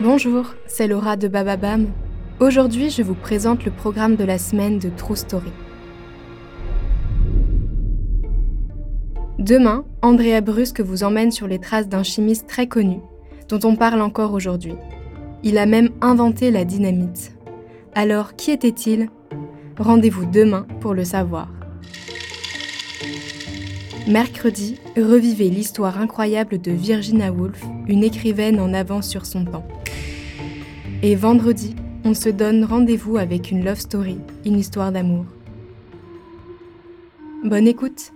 Bonjour, c'est Laura de Bababam. Aujourd'hui, je vous présente le programme de la semaine de True Story. Demain, Andrea Brusque vous emmène sur les traces d'un chimiste très connu, dont on parle encore aujourd'hui. Il a même inventé la dynamite. Alors, qui était-il? Rendez-vous demain pour le savoir. Mercredi, revivez l'histoire incroyable de Virginia Woolf, une écrivaine en avance sur son temps. Et vendredi, on se donne rendez-vous avec une love story, une histoire d'amour. Bonne écoute